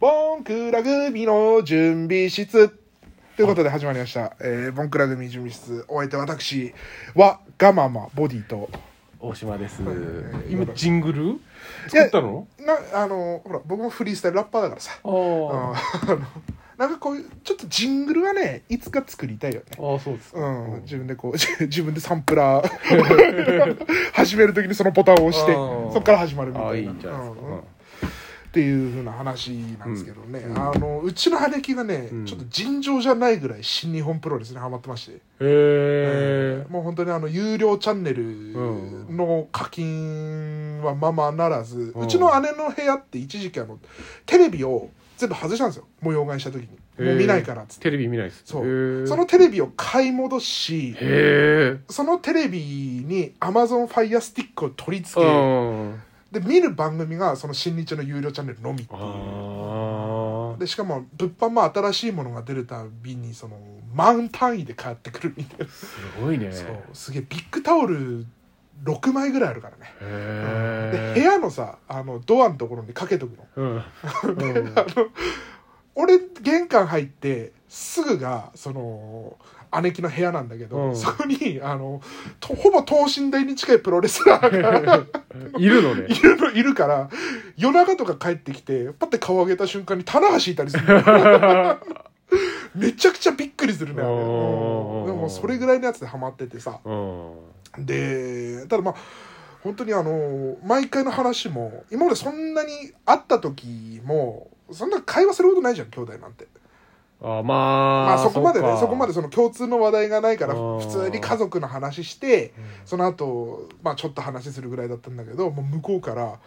ボンクラ組の準備室。ということで始まりました。えー、ボンクラ組準備室。お相手私はガママボディと、大島です。はい。今ジングル？作ったの？な、あの、ほら、僕もフリースタイルラッパーだからさ。なんかこういう、ちょっとジングルはね、いつか作りたいよね。ああそうですか。うん、自分でこう、じ 自分でサンプラー。始めるときにそのボタンを押して、そこから始まるみたいな。ああいいんじゃないですか。うんっていうふうな話なんですけどね、うん。あのうちの姉貴がね、うん。ちょっと尋常じゃないぐらい新日本プロレスにハマってまして、へえもう本当にあの有料チャンネルの課金はままならず、ううんちの姉の部屋って一時期あのテレビを全部外したんですよ。模様替えした時に。もう見ないからっつって。テレビ見ないです。そう。そのテレビを買い戻しそのテレビに Amazon Fire Stick を取り付うけ、んで見る番組がその新日の有料チャンネルのみ。っていうでしかも物販も新しいものが出るたびにその万単位で買ってくるみたいな、すごいね。そうすげえビッグタオル6枚ぐらいあるからね、へえで部屋のさあのドアのところにかけとくの。うんうん。あの俺玄関入ってすぐがその姉貴の部屋なんだけど、うん。そこにあのとほぼ等身大に近いプロレスラーが いるのね。いるのいるから夜中とか帰ってきてパッて顔上げた瞬間に棚橋いたりするの めちゃくちゃびっくりするねあれうん。おーでもそれぐらいのやつでハマっててさ。うん。でただまあ本当にあの毎回の話も今までそんなに会った時もそんな会話することないじゃん兄弟なんてあまあまあそこまでねそこまでその共通の話題がないからうん。普通に家族の話してうんその後、まあちょっと話するぐらいだったんだけどもう向こうから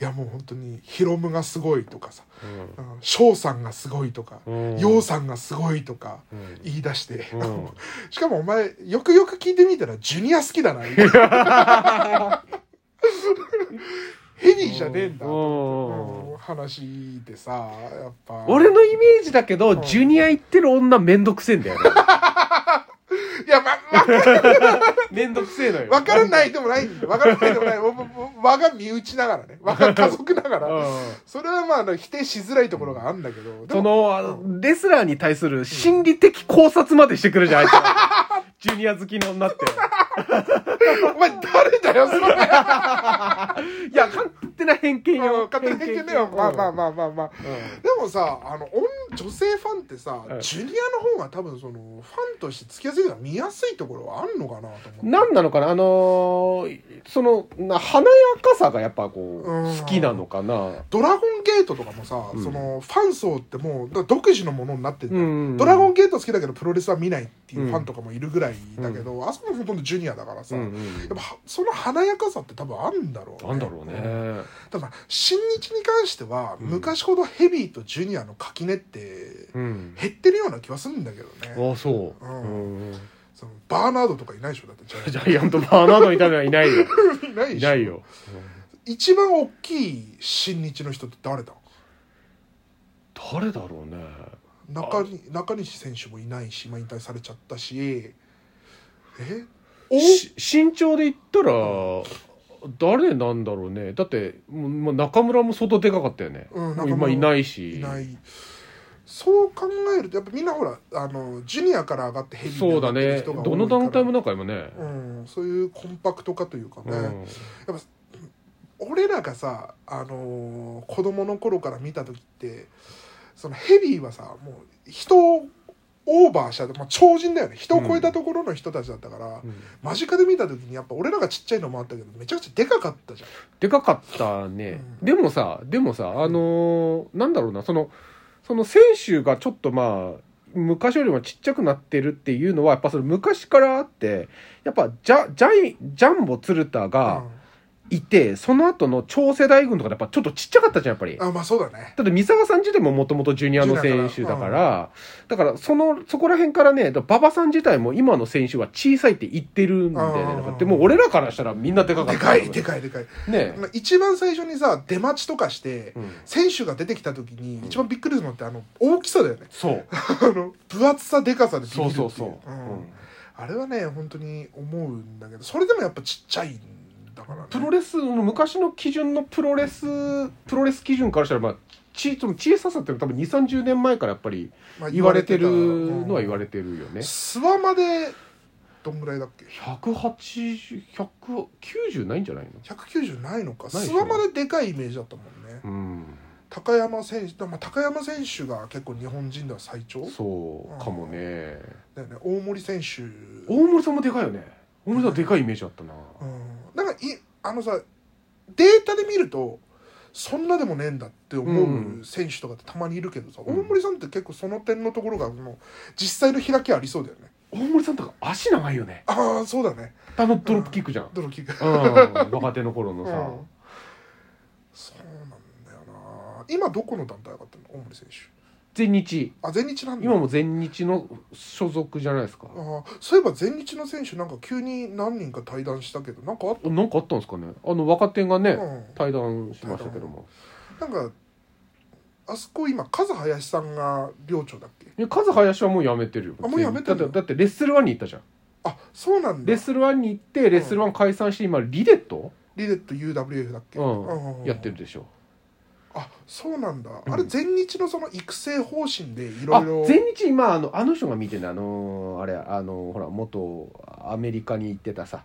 いやもう本当にヒロムがすごいとかさうん。翔さんがすごいとかうん。陽さんがすごいとかうん。言い出して、うん。しかもお前よくよく聞いてみたらジュニア好きだなみたいな ヘビーじゃねえんだ。うん。うん。話でさやっぱ。俺のイメージだけど、うん。ジュニア行ってる女めんどくせえんだよね。いやまわ めんどくせえのよ。わからないでもないんだよ。わからないでもない。我が身内ながらね。我が家族ながら。うん。それはまあ否定しづらいところがあるんだけど。でそもの、あのレスラーに対する心理的考察までしてくるじゃん、あいつは。ジュニア好きの女って。お前誰だよそれ。いや、勝手な偏見よ。勝手に偏見だよ。まあまあまあまあまあ。うでもさあの女女性ファンってさ、うん。ジュニアの方が多分そのファンとしてつきやすいから見やすいところはあるのかなと思って。ん。なんなのかな？あのーその、な華やかさがやっぱこう、うん好きなのかな？ドラゴンゲートとかもさ、うん。そのファン層ってもうだから独自のものになってる、うんドラゴンゲート好きだけどプロレスは見ないっていうファンとかもいるぐらいだけど、あそこもほとんどジュニアだからさ、うんうんやっぱはその華やかさって多分あるんだろうね。なんだろうね。ただ新日に関しては、うん。昔ほどヘビーとジュニアの垣根ってうん。減ってるような気はするんだけどね、ああ、そう。うん。バーナードとかいないでしょだってジャイ ジャイアントバーナードみたいなのはいないよ。い ないいないよ。一番大きい新日の人って誰だ？誰だろうね。中に中西選手もいないし、まあ、引退されちゃったし。え？身長で言ったら誰なんだろうね。だってもう中村も相当でかかったよね、うん今いないし。いないそう考えるとやっぱみんなほらあのジュニアから上がってヘビーにそうだ上がってるね人が多いから。どの団体もなんか今ね、うん、そういうコンパクト化というかね、うん。俺らがさ、あのー子供の頃から見た時ってそのヘビーはさもう人をオーバーした、まあ、超人だよね。人を超えたところの人たちだったから、うん。間近で見た時にやっぱ俺らがちっちゃいのもあったけどめちゃくちゃでかかったじゃん。でかかったね、うん。でもさでもさあのーなんだろうなそのその選手がちょっとまあ昔よりもちっちゃくなってるっていうのはやっぱそれ昔からあってやっぱジャジャイジャンボ鶴田がいて、その後の超世代軍とかでやっぱちょっとちっちゃかったじゃんやっぱり。うんあまあそうだね。だって三沢さん自体ももともとジュニアの選手だから、だからその、そこら辺からね、馬場さん自体も今の選手は小さいって言ってるんだよね。うんだからでも俺らからしたらみんなでかかった。でかいでかいでかい、ね。まあ、一番最初にさ出待ちとかして、うん。選手が出てきた時に一番びっくりするのってあの大きさだよね。そう。あの分厚さでかさでビビるっていそうそうそう。ううん。んあれはね本当に思うんだけどそれでもやっぱちっちゃいんだからね。プロレスの昔の基準のプロレス、プロレス基準からしたらまあちその小ささって多分2 3 0年前からやっぱりまあ言われてるのは言われれてるよね。諏訪までどんぐらいだっけ？180190ないんじゃないの？190ないのか。諏訪まででかいイメージだったもんね。うん。高山選手、まあ、高山選手が結構日本人では最長？そうかもね。だよね。大森選手。大森さんもでかいよね大森さんでかいイメージあったな。うん。なんかいあのさデータで見るとそんなでもねえんだって思う選手とかってたまにいるけどさ、うん。大森さんって結構その点のところがもう実際の開きありそうだよね。大森さんとか足長いよね。ああそうだね。あのドロップキックじゃん。ドロキック。うん。若手の頃のさ。うん。そうなんだよな。今どこの団体上がってるの？大森選手全日。あ全日なんだ。今も全日の所属じゃないですか。あーそういえば全日の選手なんか急に何人か対談したけどなんかあっなんかあったんですかね。あの若手がね、うん。対談しましたけども。なんかあそこ今風林さんが寮長だっけ？いや数林はもうやめてるよ。あもうやめてるの？だってだってレッスルワンに行ったじゃん。あそうなんだ。レッスルワンに行ってレッスルワン解散して今リデット、リレット UWF だっけ、うん。うん。やってるでしょ。あそうなんだ、うん。あれ全日のその育成方針でいあろいろ。全日今あのあの人が見てるのあのあれあのほら元アメリカに行ってたさ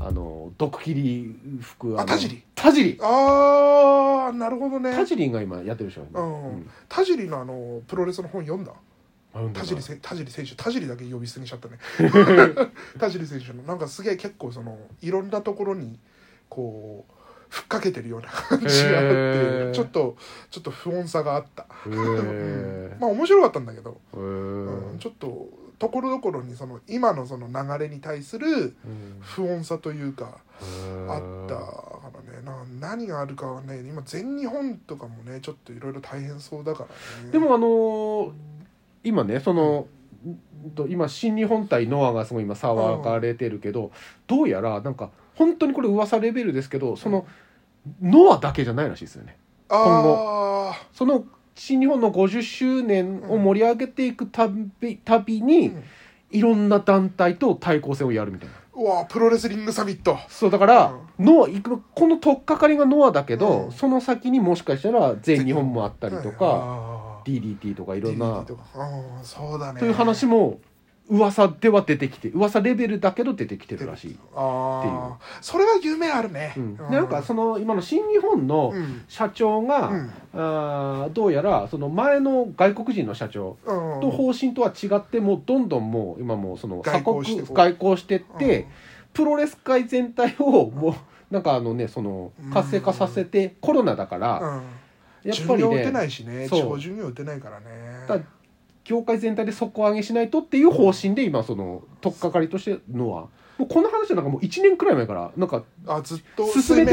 あの毒切り服のあ田尻？田尻。ああなるほどね。田尻が今やってるでしょ、うん。田尻のあのプロレスの本読んだ？うん田尻せ田尻選手。田尻だけ呼び捨てにしちゃったね。田尻選手の。なんかすげえ結構そのいろんなところにこうふっかけてるような感じがあっへてーちょっとちょっと不穏さがあった、まあ面白かったんだけど、へうん。えちょっとところどころにその今のその流れに対する不穏さというかあったからね。な何があるかはね今全日本とかもねちょっといろいろ大変そうだからね。でもあのー今ねその、今新日本対ノアがすごい今騒がれてるけど、どうやらなんか本当にこれ噂レベルですけどそのノアだけじゃないらしいですよね。あその新日本の50周年を盛り上げていくたびたびに、うん。いろんな団体と対抗戦をやるみたいな。うわプロレスリングサミット。そうだから、ノアいくこの取っかかりがノアだけど、うん。その先にもしかしたら全日本もあったりとか、か DDT とかいろんな。DDT とか。うんそうだね。という話も噂では出てきて噂レベルだけど出てきてるらしい、ああそれは夢あるね、うん。でなんかその今の新日本のうん。社長が、うん。あーどうやらその前の外国人の社長うん。と方針とは違ってもうどんどんもう今もうその外交してこう。外交してって、うん。プロレス界全体をもうなんかあのねその活性化させて、コロナだから、うん。やっぱり寿命打てなねいしね。そう。長寿命打てないからね。だ業界全体で底上げしないとっていう方針で今その取っかかりとしてのは。もうこの話はなんかもう1年くらい前からなんかあずっと進めて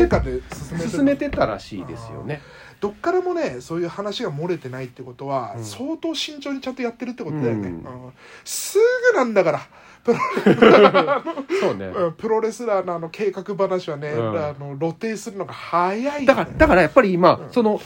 進めてた。らしいですよね。どっからもねそういう話が漏れてないってことは、うん。相当慎重にちゃんとやってるってことだよね、うん。うん。すぐなんだからプロ, そうね。うんプロレスラーのあの計画話はね、うん。あの露呈するのが早いだからだからやっぱり今、うん。その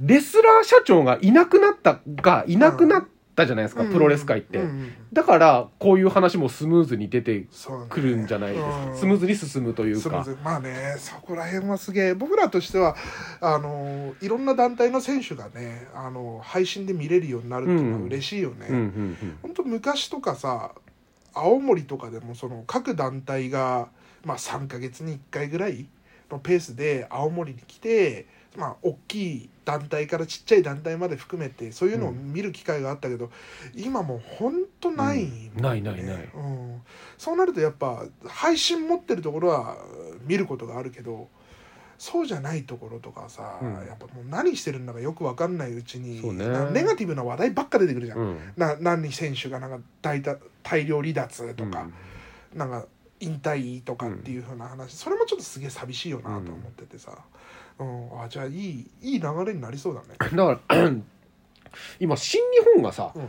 レスラー社長がいなくなったがいなくなったじゃないですか、うんプロレス界って、うんうんだからこういう話もスムーズに出てくるんじゃないですか、うん。スムーズに進むというか。まあねそこら辺はすげえ僕らとしてはあのいろんな団体の選手がねあの配信で見れるようになるっていうのは嬉しいよね、うんうん本当昔とかさ青森とかでもその各団体が、まあ、3ヶ月に1回ぐらいのペースで青森に来て、まあ、大きい団体からちっちゃい団体まで含めてそういうのを見る機会があったけど、今もう本当ないね、うん。ないないない。うん、そうなるとやっぱ配信持ってるところは見ることがあるけどそうじゃないところとかさ、うん。やっぱもう何してるんだかよく分かんないうちにね。なネガティブな話題ばっか出てくるじゃん。うん。な何選手がなんか大た大量離脱とか、なんか引退とかっていう風な話、それもちょっとすげえ寂しいよなと思っててさ、うん。あじゃあいいいい流れになりそうだね。だから 今新日本がさ、うん。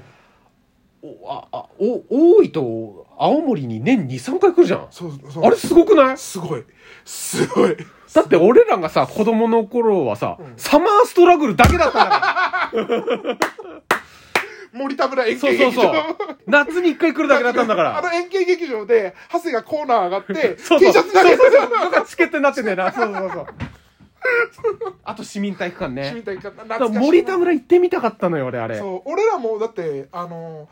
おああお多いと青森に年23回来るじゃん。そうそう。あれすごくない？すごい。すごい。だって俺らがさ子供の頃はさ、うん。サマーストラグルだけだったんだから。森田村円そう形劇場。そうそう夏に1回来るだけだったんだから。あの円形劇場で長谷がコーナー上がってそう T そう。シャツ投げそうそうそう。チケットになってんだよな。そうそうそうあと市民体育館ね。市民体育館。だから懐かしいな。森田村行ってみたかったのよ俺あれ。そう。俺らもだってあの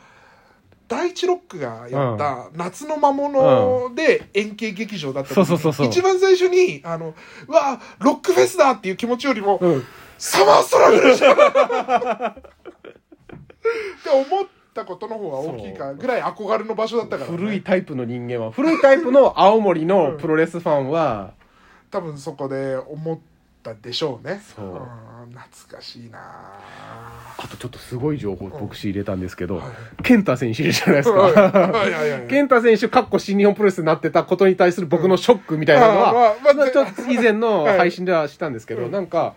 第一ロックがやった夏の魔物で円形劇場だった時にそうそうそうそう。一番最初にあのうわロックフェスだっていう気持ちよりもうん。サマーストラグルじゃん。って思ったことの方が大きいかぐらい憧れの場所だったから、ね、古いタイプの人間は。古いタイプの青森のプロレスファンは。多分そこで思ったでしょうね。そう。ん懐かしいな。あとちょっとすごい情報僕仕入れたんですけど、はい。健太選手いるじゃないですはい。か健太選手かっこ新日本プロレスになってたことに対する僕のショックみたいなのは、あまあまあまあちょっと以前の配信ではしたんですけど、うん。なんか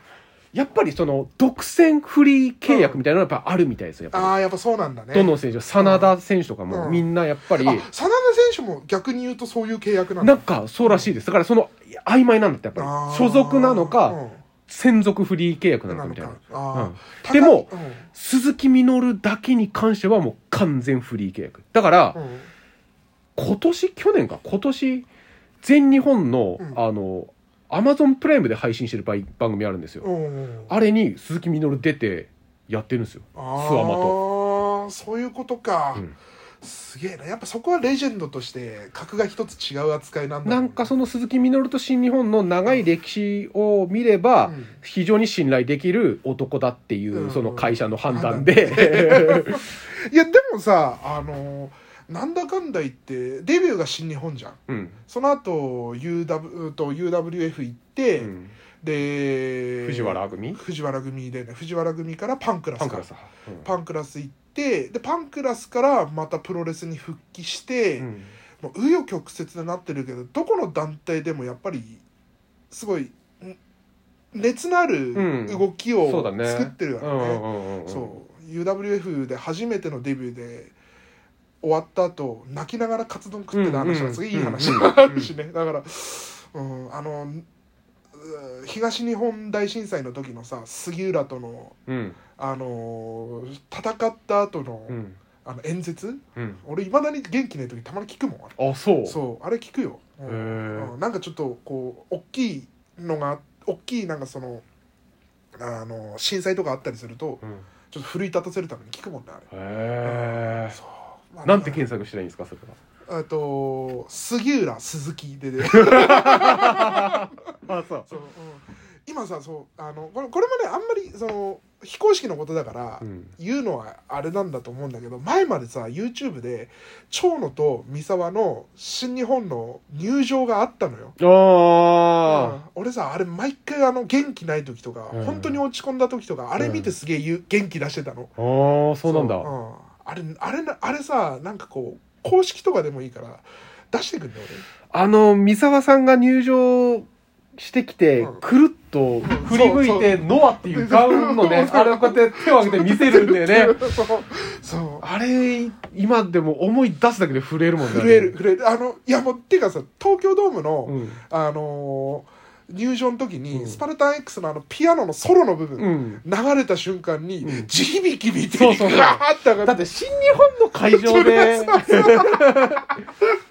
やっぱりその独占フリー契約みたいなのがやっぱあるみたいですよやっぱり。ああやっぱそうなんだね。どの選手真田選手とかもうん。みんなやっぱり、あ真田選手も逆に言うとそういう契約なんだ。なんかそうらしいです。だからその曖昧なんだってやっぱあー。り所属なのか、うん。専属フリー契約なのかみたいな。なのか。あー。うん。でも高い鈴木みのるだけに関してはもう完全フリー契約。だから、うんうん。今年去年か今年全日本の、うん。あのアマゾンプライムで配信してる番番組あるんですよ、うんあれに鈴木みのる出てやってるんですよ。スワマと。そういうことか、うん。すげえな。やっぱそこはレジェンドとして格が一つ違う扱いなんだ。なんかその鈴木みのると新日本の長い歴史を見れば、うん。非常に信頼できる男だっていう、うん。その会社の判断判で、いやでもさあのなんだかんだ言ってデビューが新日本じゃん。うん。その後 UW と UWF 行って、うん。で藤原組？藤原組でね藤原組からパンクラスか。パンクラス、うん。パンクラス行ってでパンクラスからまたプロレスに復帰して、うん。もう紆余曲折でなってるけどどこの団体でもやっぱりすごいん熱のあるうん。動きを作ってるよね,、うんうんうんうんそう。UWF で初めてのデビューで終わった後泣きながらカツ丼食ってた話はすごいいい話うんがあるしね。だから、うん、あのう東日本大震災の時のさ杉浦とのうん。あの戦った後の,、うん。あの演説？うん。俺いまだに元気ない時たまに聞くもんあれ。あそう。そうあれ聞くよ、うん。なんかちょっとこう大きいのが大きいなんかそのあの震災とかあったりするとうん。ちょっと奮い立たせるために聞くもんねあれ。へえそう、まあなんて検索したらいいんですかそれは？えっと杉浦鈴木でで あそう。そう、うん、今さそうあのこれこれもねあんまりその非公式のことだから、うん。言うのはあれなんだと思うんだけど前までさ YouTube で長野と三沢の新日本の入場があったのよ。あうん。俺さあれ毎回あの元気ない時とか、うん本当に落ち込んだ時とかあれ見てすげえ元気出してたの、あああそうなんだ。んあれあれなあれさなんかこう公式とかでもいいから出してくんだよあの三沢さんが入場してきて、うん。くるっと振り向いて「ノア」っていうガウンのね あれをこうやって手を挙げて見せるんだよね。俺そう。そうあれ今でも思い出すだけで震えるもんね。震える震える。あのいやもうっていうかさ東京ドームの、うん。あのー入場の時に、うん。スパルタン X のあのピアノのソロの部分、うん。流れた瞬間に、うん。地響きみたいうにガーッて上がってだって新日本の会場で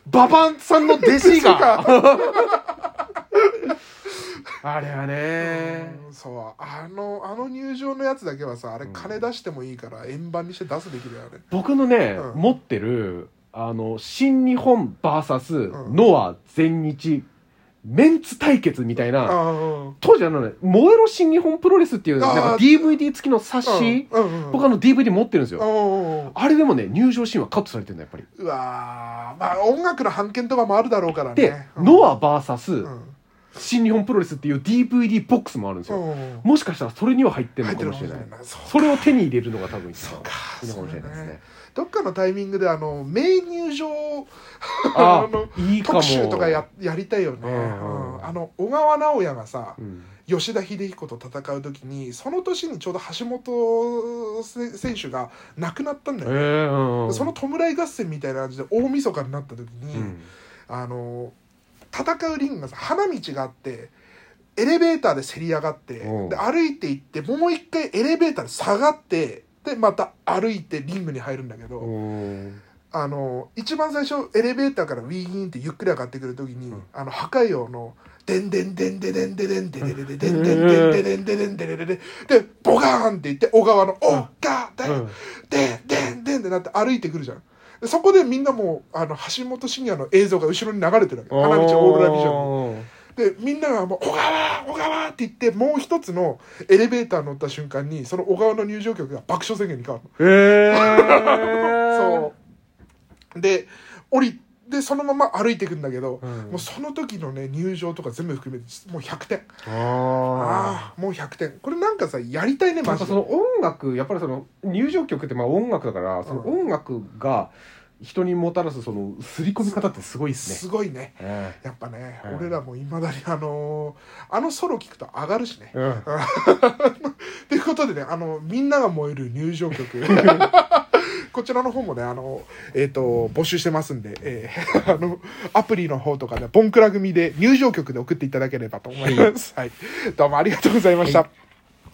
ババンさんの弟子が。あれはね。うんそうあのあの入場のやつだけはさあれうん。金出してもいいから円盤にして出すべきだよね。僕のね、うん。持ってるあの新日本 VS ん。ノア全日メンツ対決みたいな、当時あのね「燃えろ新日本プロレス」っていうなんか DVD 付きの冊子、僕あの DVD 持ってるんですよ、あれでもね入場シーンはカットされてるんだやっぱり。うわー。まあ音楽の版権とかもあるだろうからね。で、うん。ノアう VS ん新日本プロレスっていう DVD ボックスもあるんですよ、うん。もしかしたらそれには入ってるのかもしれない。それを手に入れるのが多分いいのかもしれないですね。どっかのタイミングであの名入場あ あのいいかも。特集とかややりたいよね、うんうん。うん。あの小川直也がさうん。吉田秀彦と戦う時にその年にちょうど橋本せ選手が亡くなったんだえよね、ーうんうん。その弔い合戦みたいな感じで大晦日になった時に、うん。あの戦うリングがさ花道があってエレベーターでせり上がって、う。んで歩いていってもう一回エレベーターで下がってでまた歩いてリングに入るんだけど、う。んあの一番最初エレベーターからウィーンってゆっくり上がってくる時に、うん。あの破壊王のでんでんでんでんでんでんでんでんでんでんでんでんでんでんでんでんでんでんでんでボガーンって言って小川の「おがでんでんでんでん」ってなって歩いてくるじゃんでそこでみんなもうあの橋本真也の映像が後ろに流れてるわけ。花道オーロラビジョンでみんながもう「小川小川!」って言ってもう一つのエレベーター乗った瞬間にその小川の入場曲が爆笑宣言に変わるの。へえ そう。で降りでそのまま歩いていくんだけど、うん。もうその時のね入場とか全部含めてもう100点。あああもう100点。これなんかさやりたいねマジで。その音楽やっぱりその入場曲ってまあ音楽だからその音楽が人にもたらすその刷り込み方ってすごいですね。すごいね。えやっぱね、うん俺らもいまだにあのーあのソロ聞くと上がるしね。えうん。ということでねあのみんなが燃える入場曲 こちらの方もねあの、えー、と募集してますんで、えー あのアプリの方とかでボンクラ組で入場曲で送っていただければと思います、はい、どうもありがとうございました、はい